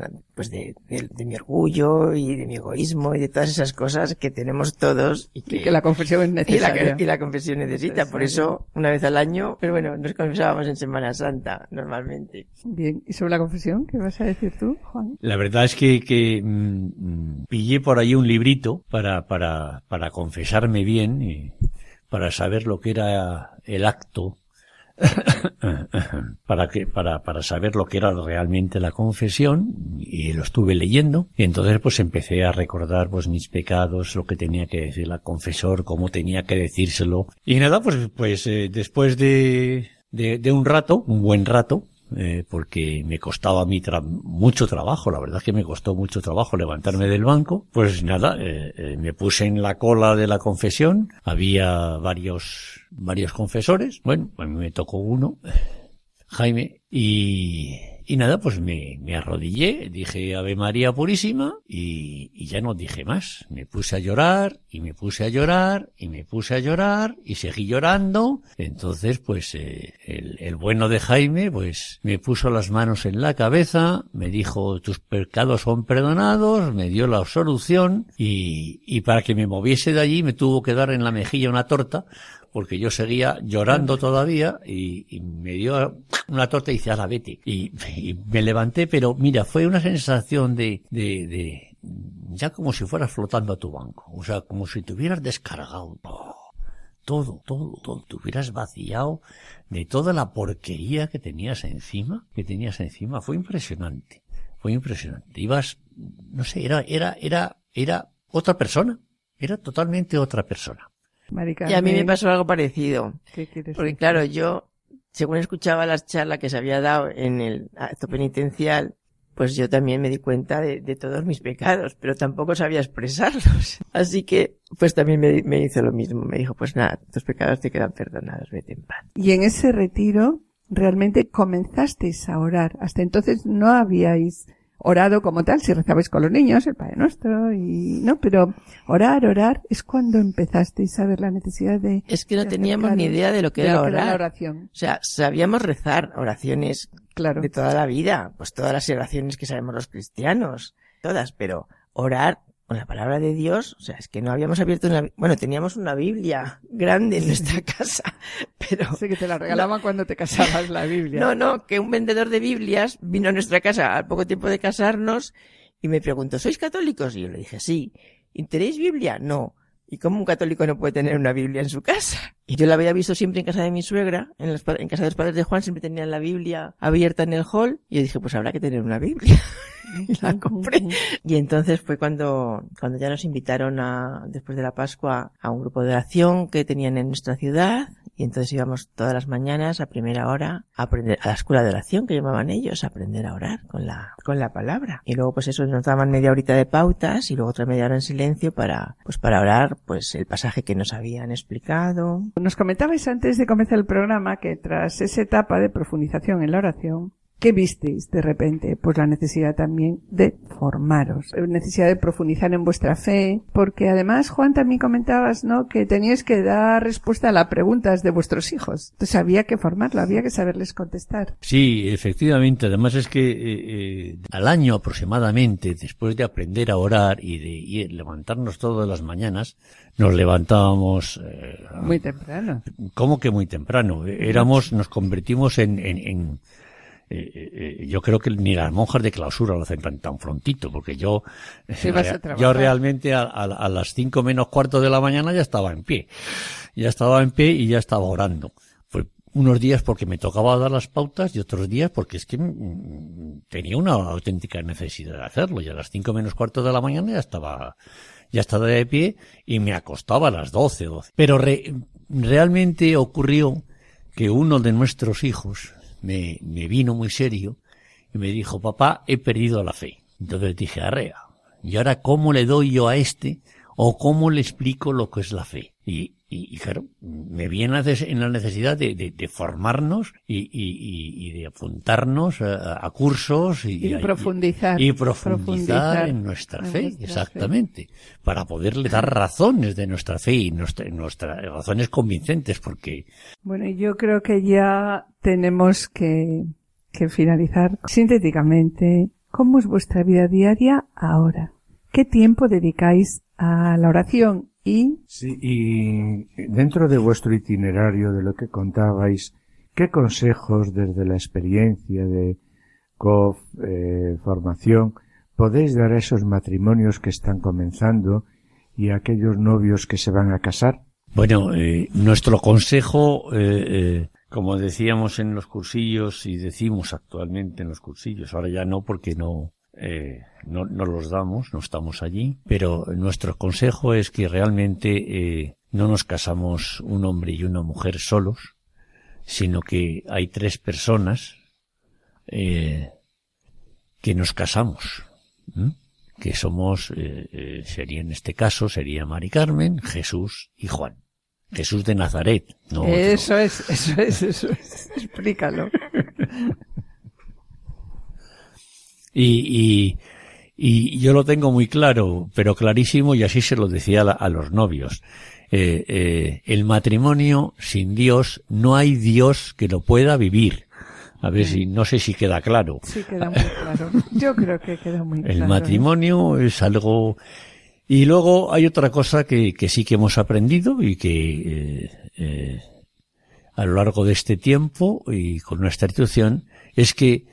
G: pues de, de- de mi orgullo y de mi egoísmo y de todas esas cosas que tenemos todos y que,
B: Y que la confesión es
G: y la,
B: necesaria.
G: y la confesión necesita. Por eso, una vez al año, pero bueno, nos confesábamos en Semana Santa, normalmente.
B: Bien, ¿y sobre la confesión? ¿Qué vas a decir tú, Juan?
H: La verdad es que, que mm, mm, pillé por ahí un librito para, para, para confesarme bien y para saber lo que era el acto, para que, para, para saber lo que era realmente la confesión y lo estuve leyendo y entonces pues empecé a recordar pues mis pecados, lo que tenía que decir la confesor, cómo tenía que decírselo. Y nada pues, pues eh, después de, de, de un rato, un buen rato, eh, porque me costaba a mí tra- mucho trabajo, la verdad es que me costó mucho trabajo levantarme del banco, pues nada, eh, eh, me puse en la cola de la confesión, había varios, varios confesores, bueno, a me tocó uno, Jaime, y, y nada, pues me, me arrodillé, dije Ave María Purísima y, y, ya no dije más. Me puse a llorar y me puse a llorar y me puse a llorar y seguí llorando. Entonces, pues eh, el, el bueno de Jaime, pues me puso las manos en la cabeza, me dijo tus pecados son perdonados, me dio la absolución y, y para que me moviese de allí me tuvo que dar en la mejilla una torta porque yo seguía llorando todavía y, y me dio una torta y dice, la vete. Y, y, me levanté, pero mira, fue una sensación de, de, de, ya como si fueras flotando a tu banco. O sea, como si te hubieras descargado todo, todo, todo, te hubieras vaciado de toda la porquería que tenías encima, que tenías encima. Fue impresionante, fue impresionante. Ibas, no sé, era, era, era, era otra persona. Era totalmente otra persona.
G: Y a mí me pasó algo parecido. Porque claro, yo, según escuchaba las charlas que se había dado en el acto penitencial, pues yo también me di cuenta de, de, todos mis pecados, pero tampoco sabía expresarlos. Así que, pues también me, me, hizo lo mismo. Me dijo, pues nada, tus pecados te quedan perdonados, vete en paz.
B: Y en ese retiro, realmente comenzasteis a orar. Hasta entonces no habíais orado como tal, si rezabais con los niños, el Padre Nuestro, y, no, pero orar, orar, es cuando empezasteis a ver la necesidad de...
G: Es que no teníamos ni idea de lo que,
B: de
G: era,
B: lo que
G: orar.
B: era la oración.
G: O sea, sabíamos rezar oraciones
B: claro.
G: de toda la vida, pues todas las oraciones que sabemos los cristianos, todas, pero orar con la palabra de Dios, o sea, es que no habíamos abierto una, bueno, teníamos una Biblia grande en nuestra casa, pero...
B: Sé que te la regalaban no, cuando te casabas la Biblia.
G: No, no, que un vendedor de Biblias vino a nuestra casa al poco tiempo de casarnos y me preguntó, ¿sois católicos? Y yo le dije, sí. ¿Y tenéis Biblia? No. ¿Y cómo un católico no puede tener una Biblia en su casa? Y yo la había visto siempre en casa de mi suegra, en, los, en casa de los padres de Juan siempre tenían la Biblia abierta en el hall, y yo dije, pues habrá que tener una Biblia. y la compré. Y entonces fue cuando, cuando ya nos invitaron a, después de la Pascua, a un grupo de oración que tenían en nuestra ciudad, y entonces íbamos todas las mañanas a primera hora a aprender, a la escuela de oración que llamaban ellos, a aprender a orar con la, con la palabra. Y luego pues eso nos daban media horita de pautas y luego otra media hora en silencio para, pues para orar, pues el pasaje que nos habían explicado.
B: Nos comentabais antes de comenzar el programa que tras esa etapa de profundización en la oración, ¿Qué visteis de repente? Pues la necesidad también de formaros, necesidad de profundizar en vuestra fe, porque además, Juan, también comentabas, ¿no? Que teníais que dar respuesta a las preguntas de vuestros hijos. Entonces había que formarlo, había que saberles contestar.
H: Sí, efectivamente. Además es que eh, eh, al año aproximadamente, después de aprender a orar y de y levantarnos todas las mañanas, nos levantábamos
B: eh, muy temprano.
H: ¿Cómo que muy temprano? Éramos, nos convertimos en, en, en eh, eh, yo creo que ni las monjas de clausura lo hacen tan, tan prontito, porque yo, yo realmente a, a, a, las cinco menos cuarto de la mañana ya estaba en pie. Ya estaba en pie y ya estaba orando. Pues unos días porque me tocaba dar las pautas y otros días porque es que tenía una auténtica necesidad de hacerlo. Y a las cinco menos cuarto de la mañana ya estaba, ya estaba de pie y me acostaba a las doce, doce. Pero re, realmente ocurrió que uno de nuestros hijos, me, me vino muy serio y me dijo, papá, he perdido la fe. Entonces dije, arrea, ¿y ahora cómo le doy yo a este o cómo le explico lo que es la fe? Y, y, y claro, me vi en la, necesidad de, de, de formarnos y, y, de apuntarnos a, a cursos y,
B: profundizar,
H: y, profundizar, profundizar en nuestra fe, nuestra exactamente, fe. para poderle dar razones de nuestra fe y nuestra, nuestras razones convincentes, porque...
B: Bueno, yo creo que ya tenemos que, que finalizar sintéticamente. ¿Cómo es vuestra vida diaria ahora? ¿Qué tiempo dedicáis a la oración y...
C: Sí, y dentro de vuestro itinerario, de lo que contabais, ¿qué consejos desde la experiencia de COF, eh, formación, podéis dar a esos matrimonios que están comenzando y a aquellos novios que se van a casar?
H: Bueno, eh, nuestro consejo, eh, eh, como decíamos en los cursillos y decimos actualmente en los cursillos, ahora ya no porque no, eh, no, no, los damos, no estamos allí, pero nuestro consejo es que realmente eh, no nos casamos un hombre y una mujer solos, sino que hay tres personas eh, que nos casamos, ¿eh? que somos, sería en este caso, sería Mari Carmen, Jesús y Juan. Jesús de Nazaret, no
B: Eso
H: otro.
B: es, eso es, eso es. Explícalo.
H: Y, y, y yo lo tengo muy claro, pero clarísimo, y así se lo decía a, los novios. Eh, eh, el matrimonio sin Dios, no hay Dios que lo pueda vivir. A ver si, no sé si queda claro.
B: Sí, queda muy claro. Yo creo que queda muy claro.
H: El
B: ¿eh?
H: matrimonio es algo... Y luego hay otra cosa que, que sí que hemos aprendido y que eh, eh, a lo largo de este tiempo y con nuestra institución es que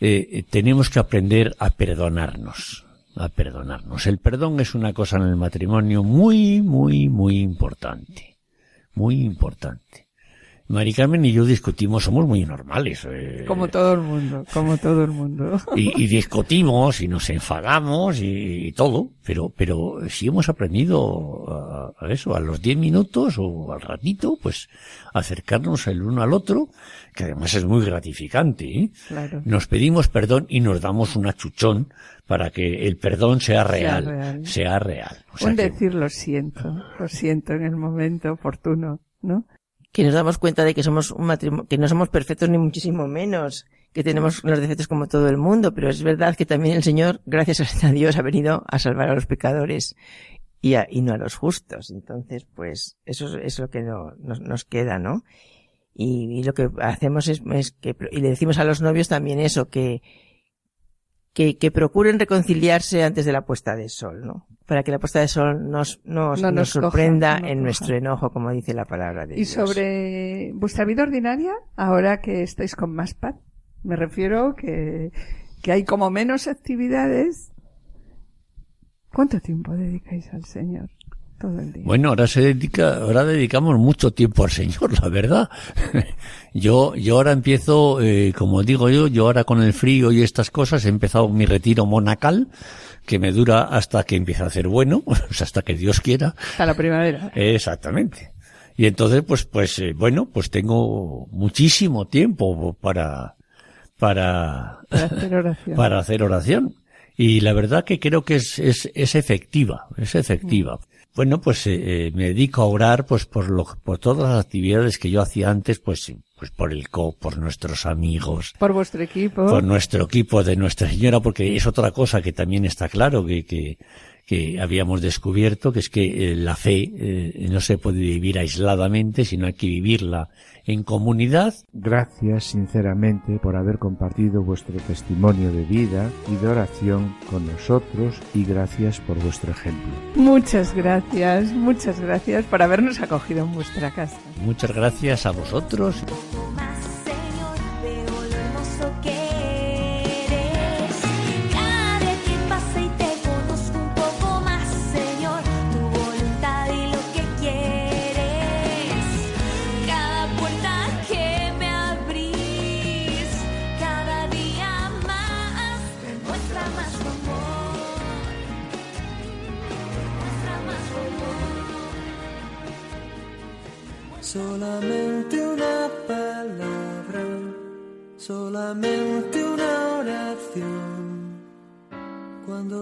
H: eh, tenemos que aprender a perdonarnos, a perdonarnos. El perdón es una cosa en el matrimonio muy, muy, muy importante, muy importante. Mari Carmen y yo discutimos, somos muy normales. eh,
B: Como todo el mundo, como todo el mundo.
H: y, y discutimos y nos enfadamos y, y todo, pero, pero si hemos aprendido a, a eso, a los 10 minutos o al ratito, pues acercarnos el uno al otro, que además es muy gratificante. ¿eh?
B: Claro.
H: Nos pedimos perdón y nos damos un achuchón para que el perdón sea real,
B: real.
H: sea real. O sea
B: Un
H: que-
B: decir lo siento, lo siento en el momento oportuno, ¿no?
G: Que nos damos cuenta de que somos un matrimonio, que no somos perfectos ni muchísimo menos, que tenemos los defectos como todo el mundo, pero es verdad que también el Señor, gracias a Dios, ha venido a salvar a los pecadores y, a- y no a los justos. Entonces, pues, eso es, lo que no- nos, nos queda, ¿no? Y, y lo que hacemos es, es que, y le decimos a los novios también eso, que, que, que procuren reconciliarse antes de la puesta de sol, ¿no? Para que la puesta de sol nos, nos,
B: No
G: nos
B: nos coja,
G: sorprenda
B: no
G: en
B: coja.
G: nuestro enojo, como dice la palabra de
B: Y
G: Dios.
B: sobre vuestra vida ordinaria, ahora que estáis con más paz, me refiero que, que hay como menos actividades. ¿Cuánto tiempo dedicáis al Señor? Todo el día.
H: Bueno, ahora se dedica, ahora dedicamos mucho tiempo al Señor, la verdad. yo, yo ahora empiezo, eh, como digo yo, yo ahora con el frío y estas cosas he empezado mi retiro monacal, que me dura hasta que empiece a hacer bueno, hasta que Dios quiera.
B: Hasta la primavera.
H: Exactamente. Y entonces, pues, pues, eh, bueno, pues tengo muchísimo tiempo para, para,
B: Para hacer oración.
H: para hacer oración. Y la verdad que creo que es, es, es efectiva, es efectiva. Bueno, pues eh, eh, me dedico a orar pues por lo, por todas las actividades que yo hacía antes, pues, pues por el COP, por nuestros amigos,
B: Por vuestro equipo.
H: por nuestro equipo de Nuestra Señora, porque es otra cosa que también está claro que, que, que habíamos descubierto, que es que eh, la fe eh, no se puede vivir aisladamente, sino hay que vivirla en comunidad.
C: Gracias sinceramente por haber compartido vuestro testimonio de vida y de oración con nosotros y gracias por vuestro ejemplo.
B: Muchas gracias, muchas gracias por habernos acogido en vuestra casa.
H: Muchas gracias a vosotros.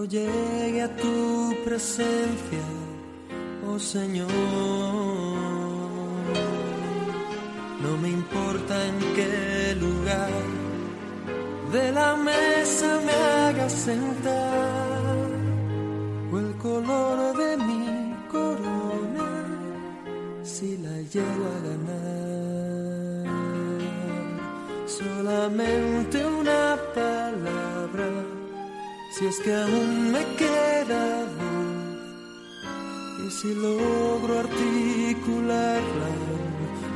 F: Llegue a tu presencia, oh Señor, no me importa en qué lugar de la mesa me hagas sentar o el color de mi corona si la llego a ganar. Solamente palabra, si es que aún me queda voz, y si logro articularla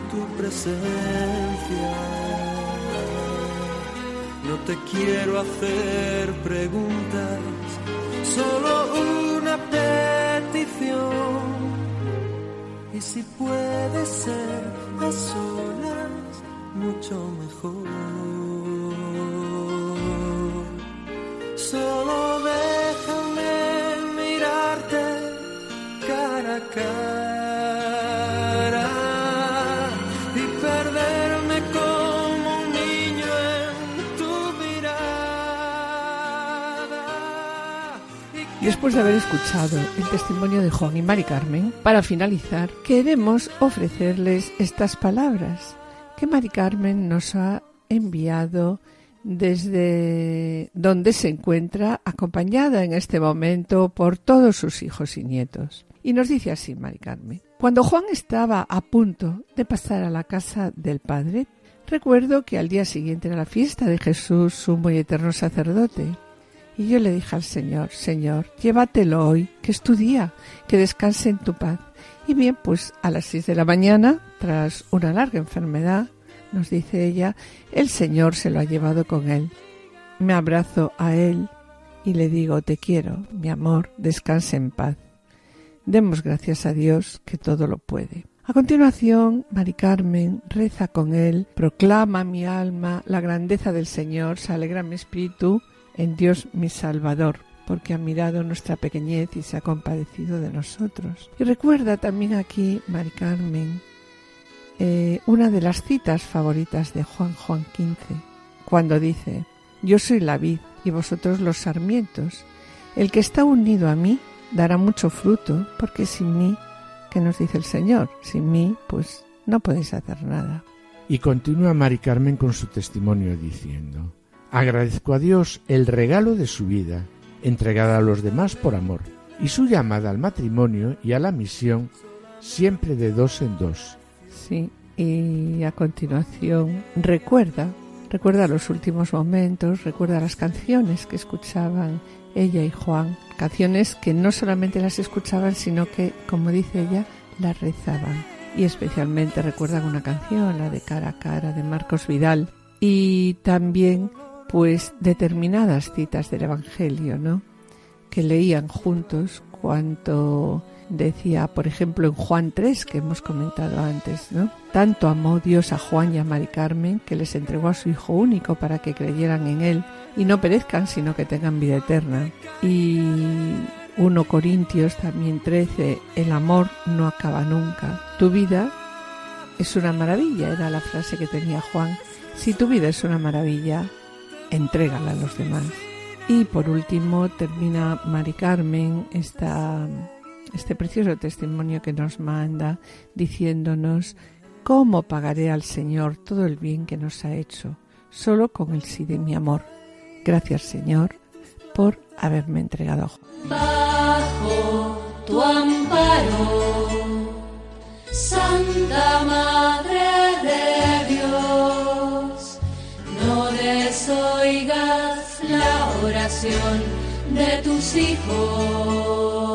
F: tu presencia. No te quiero hacer preguntas, solo una petición. Y si puede ser a solas, mucho mejor. Solo déjame mirarte cara a cara y perderme como un niño en tu mirada. Y
B: Después de haber escuchado el testimonio de Juan y Mari Carmen, para finalizar, queremos ofrecerles estas palabras que Mari Carmen nos ha enviado desde donde se encuentra acompañada en este momento por todos sus hijos y nietos. Y nos dice así, Mari Carmen. Cuando Juan estaba a punto de pasar a la casa del Padre, recuerdo que al día siguiente era la fiesta de Jesús, sumo y eterno sacerdote. Y yo le dije al Señor, Señor, llévatelo hoy, que es tu día, que descanse en tu paz. Y bien, pues a las seis de la mañana, tras una larga enfermedad, nos dice ella, el Señor se lo ha llevado con él. Me abrazo a él y le digo, te quiero, mi amor, descanse en paz. Demos gracias a Dios que todo lo puede. A continuación, Mari Carmen reza con él, proclama mi alma la grandeza del Señor, se alegra mi espíritu en Dios mi Salvador, porque ha mirado nuestra pequeñez y se ha compadecido de nosotros. Y recuerda también aquí, Mari Carmen, eh, una de las citas favoritas de Juan Juan XV, cuando dice, yo soy la vid y vosotros los sarmientos. El que está unido a mí dará mucho fruto, porque sin mí, ¿qué nos dice el Señor? Sin mí, pues no podéis hacer nada.
C: Y continúa Mari Carmen con su testimonio diciendo, agradezco a Dios el regalo de su vida, entregada a los demás por amor, y su llamada al matrimonio y a la misión siempre de dos en dos.
B: Y a continuación recuerda, recuerda los últimos momentos, recuerda las canciones que escuchaban ella y Juan, canciones que no solamente las escuchaban, sino que, como dice ella, las rezaban. Y especialmente recuerdan una canción, la de Cara a Cara, de Marcos Vidal, y también, pues, determinadas citas del Evangelio, ¿no? Que leían juntos cuanto decía, por ejemplo, en Juan 3, que hemos comentado antes, ¿no? Tanto amó Dios a Juan y a Mari Carmen que les entregó a su Hijo único para que creyeran en Él y no perezcan, sino que tengan vida eterna. Y 1 Corintios también 13, el amor no acaba nunca. Tu vida es una maravilla, era la frase que tenía Juan. Si tu vida es una maravilla, entrégala a los demás. Y por último termina Mari Carmen esta este precioso testimonio que nos manda diciéndonos cómo pagaré al Señor todo el bien que nos ha hecho, solo con el sí de mi amor. Gracias Señor por haberme entregado
I: bajo tu amparo, Santa Madre de Dios, no desoigas la oración de tus hijos.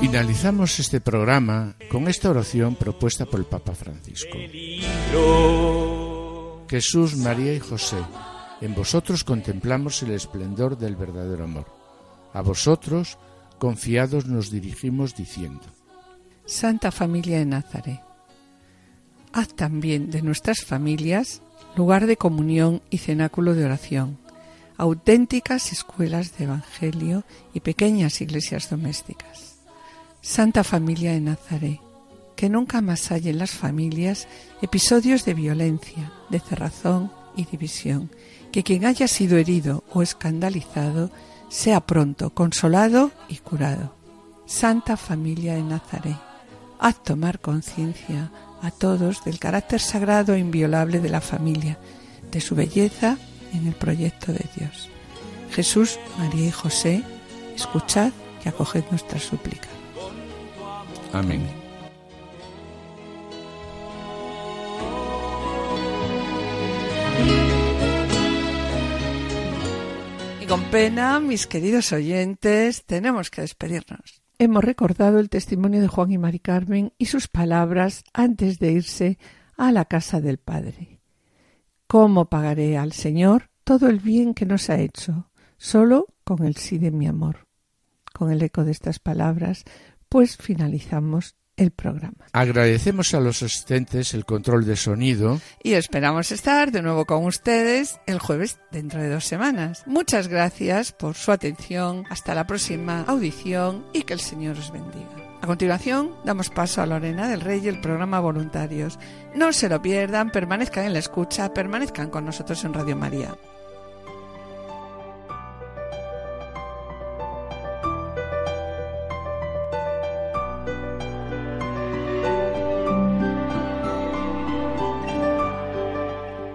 C: Finalizamos este programa con esta oración propuesta por el Papa Francisco. Jesús, María y José, en vosotros contemplamos el esplendor del verdadero amor. A vosotros, confiados, nos dirigimos diciendo,
B: Santa Familia de Nazaret, haz también de nuestras familias lugar de comunión y cenáculo de oración, auténticas escuelas de Evangelio y pequeñas iglesias domésticas. Santa Familia de Nazaret, que nunca más hay en las familias episodios de violencia, de cerrazón y división, que quien haya sido herido o escandalizado sea pronto consolado y curado. Santa Familia de Nazaret, haz tomar conciencia a todos del carácter sagrado e inviolable de la familia, de su belleza en el proyecto de Dios. Jesús, María y José, escuchad y acoged nuestra súplica.
C: Amén.
B: Y con pena, mis queridos oyentes, tenemos que despedirnos. Hemos recordado el testimonio de Juan y Mari Carmen y sus palabras antes de irse a la casa del Padre. ¿Cómo pagaré al Señor todo el bien que nos ha hecho? Solo con el sí de mi amor. Con el eco de estas palabras, pues finalizamos el programa.
C: Agradecemos a los asistentes el control de sonido.
B: Y esperamos estar de nuevo con ustedes el jueves dentro de dos semanas. Muchas gracias por su atención. Hasta la próxima audición y que el Señor os bendiga. A continuación, damos paso a Lorena del Rey y el programa Voluntarios. No se lo pierdan, permanezcan en la escucha, permanezcan con nosotros en Radio María.